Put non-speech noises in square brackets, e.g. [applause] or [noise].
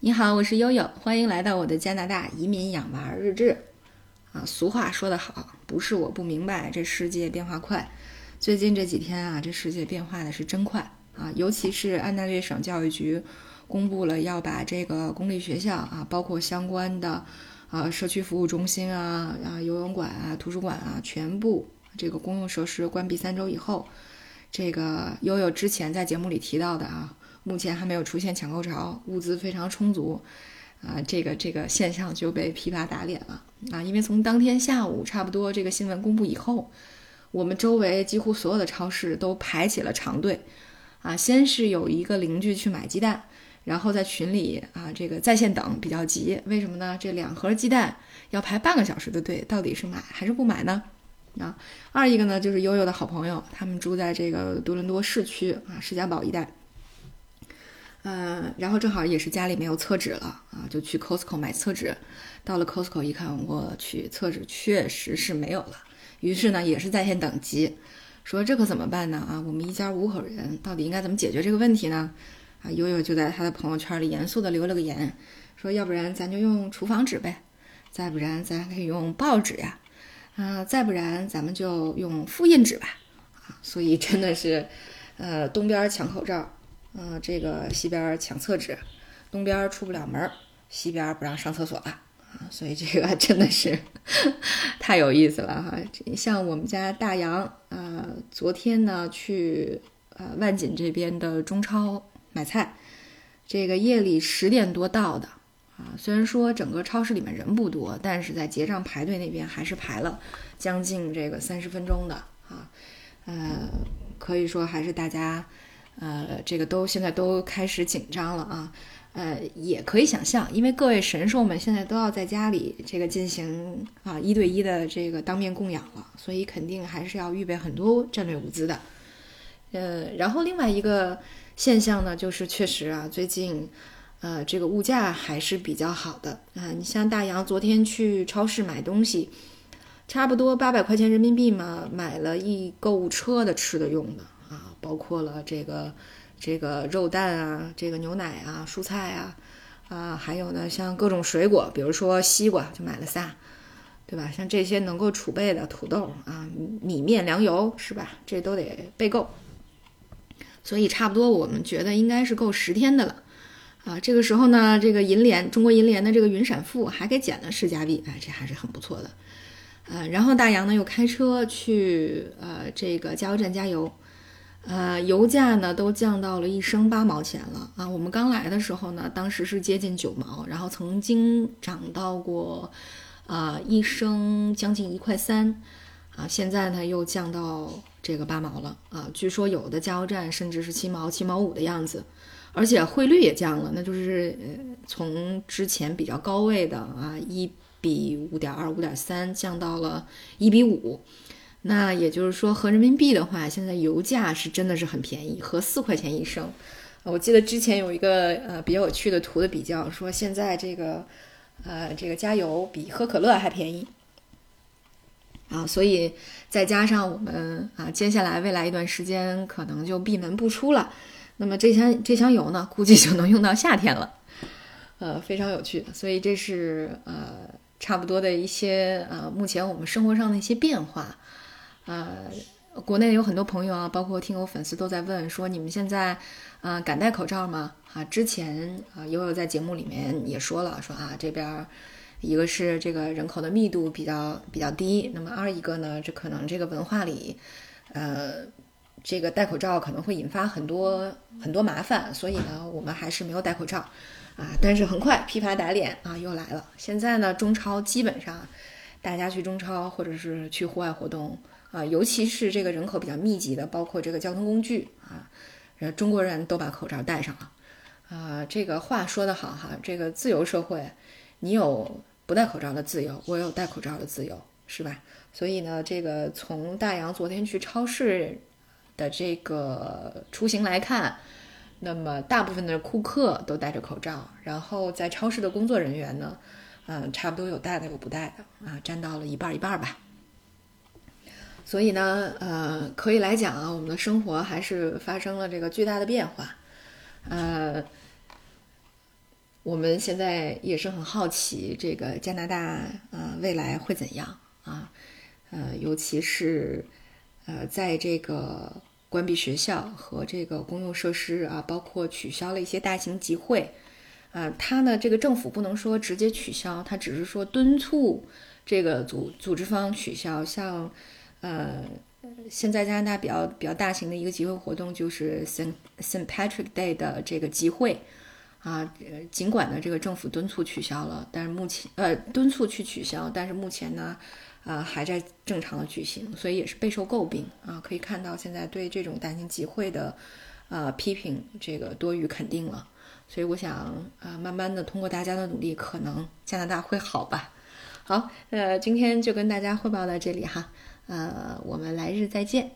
你好，我是悠悠，欢迎来到我的加拿大移民养娃日志。啊，俗话说得好，不是我不明白，这世界变化快。最近这几天啊，这世界变化的是真快啊！尤其是安大略省教育局公布了要把这个公立学校啊，包括相关的啊社区服务中心啊、啊游泳馆啊、图书馆啊，全部这个公用设施关闭三周以后，这个悠悠之前在节目里提到的啊。目前还没有出现抢购潮，物资非常充足，啊，这个这个现象就被批发打脸了啊！因为从当天下午差不多这个新闻公布以后，我们周围几乎所有的超市都排起了长队，啊，先是有一个邻居去买鸡蛋，然后在群里啊这个在线等比较急，为什么呢？这两盒鸡蛋要排半个小时的队，到底是买还是不买呢？啊，二一个呢就是悠悠的好朋友，他们住在这个多伦多市区啊士嘉堡一带。嗯，然后正好也是家里没有厕纸了啊，就去 Costco 买厕纸。到了 Costco 一看，我去，厕纸确实是没有了。于是呢，也是在线等急，说这可怎么办呢？啊，我们一家五口人，到底应该怎么解决这个问题呢？啊，悠悠就在他的朋友圈里严肃地留了个言，说要不然咱就用厨房纸呗，再不然咱可以用报纸呀，啊，再不然咱们就用复印纸吧。啊，所以真的是，呃，东边抢口罩。嗯，这个西边抢厕纸，东边出不了门，西边不让上厕所了啊！所以这个真的是 [laughs] 太有意思了哈。像我们家大洋啊，昨天呢去呃万锦这边的中超买菜，这个夜里十点多到的啊。虽然说整个超市里面人不多，但是在结账排队那边还是排了将近这个三十分钟的啊。呃，可以说还是大家。呃，这个都现在都开始紧张了啊，呃，也可以想象，因为各位神兽们现在都要在家里这个进行啊一对一的这个当面供养了，所以肯定还是要预备很多战略物资的。呃，然后另外一个现象呢，就是确实啊，最近呃这个物价还是比较好的啊。你像大洋昨天去超市买东西，差不多八百块钱人民币嘛，买了一购物车的吃的用的。包括了这个这个肉蛋啊，这个牛奶啊，蔬菜啊，啊，还有呢，像各种水果，比如说西瓜，就买了仨，对吧？像这些能够储备的土豆啊，米面粮油是吧？这都得备够。所以差不多我们觉得应该是够十天的了啊。这个时候呢，这个银联中国银联的这个云闪付还给减了十加币，哎，这还是很不错的。呃，然后大洋呢又开车去呃这个加油站加油。呃，油价呢都降到了一升八毛钱了啊！我们刚来的时候呢，当时是接近九毛，然后曾经涨到过，啊一升将近一块三，啊现在呢又降到这个八毛了啊！据说有的加油站甚至是七毛、七毛五的样子，而且汇率也降了，那就是从之前比较高位的啊一比五点二、五点三降到了一比五。那也就是说，合人民币的话，现在油价是真的是很便宜，合四块钱一升。我记得之前有一个呃比较有趣的图的比较，说现在这个呃这个加油比喝可乐还便宜啊。所以再加上我们啊接下来未来一段时间可能就闭门不出了，那么这箱这箱油呢，估计就能用到夏天了。呃，非常有趣。所以这是呃差不多的一些呃目前我们生活上的一些变化。呃，国内有很多朋友啊，包括听友粉丝都在问说，你们现在，呃，敢戴口罩吗？啊，之前啊，悠悠在节目里面也说了，说啊，这边一个是这个人口的密度比较比较低，那么二一个呢，这可能这个文化里，呃，这个戴口罩可能会引发很多很多麻烦，所以呢，我们还是没有戴口罩，啊，但是很快批发打脸啊又来了，现在呢，中超基本上大家去中超或者是去户外活动。啊，尤其是这个人口比较密集的，包括这个交通工具啊，中国人都把口罩戴上了。啊，这个话说得好哈，这个自由社会，你有不戴口罩的自由，我有戴口罩的自由，是吧？所以呢，这个从大洋昨天去超市的这个出行来看，那么大部分的顾客都戴着口罩，然后在超市的工作人员呢，嗯，差不多有戴的有不戴的啊，占到了一半一半吧。所以呢，呃，可以来讲啊，我们的生活还是发生了这个巨大的变化。呃，我们现在也是很好奇，这个加拿大呃未来会怎样啊？呃，尤其是呃在这个关闭学校和这个公用设施啊，包括取消了一些大型集会啊，它呢这个政府不能说直接取消，它只是说敦促这个组组织方取消。像呃现在加拿大比较比较大型的一个集会活动就是 Saint Saint Patrick Day 的这个集会。啊，尽管呢，这个政府敦促取消了，但是目前呃敦促去取消，但是目前呢，啊还在正常的举行，所以也是备受诟病啊。可以看到现在对这种大型集会的，呃批评这个多于肯定了。所以我想啊，慢慢的通过大家的努力，可能加拿大会好吧。好，呃，今天就跟大家汇报到这里哈，呃，我们来日再见。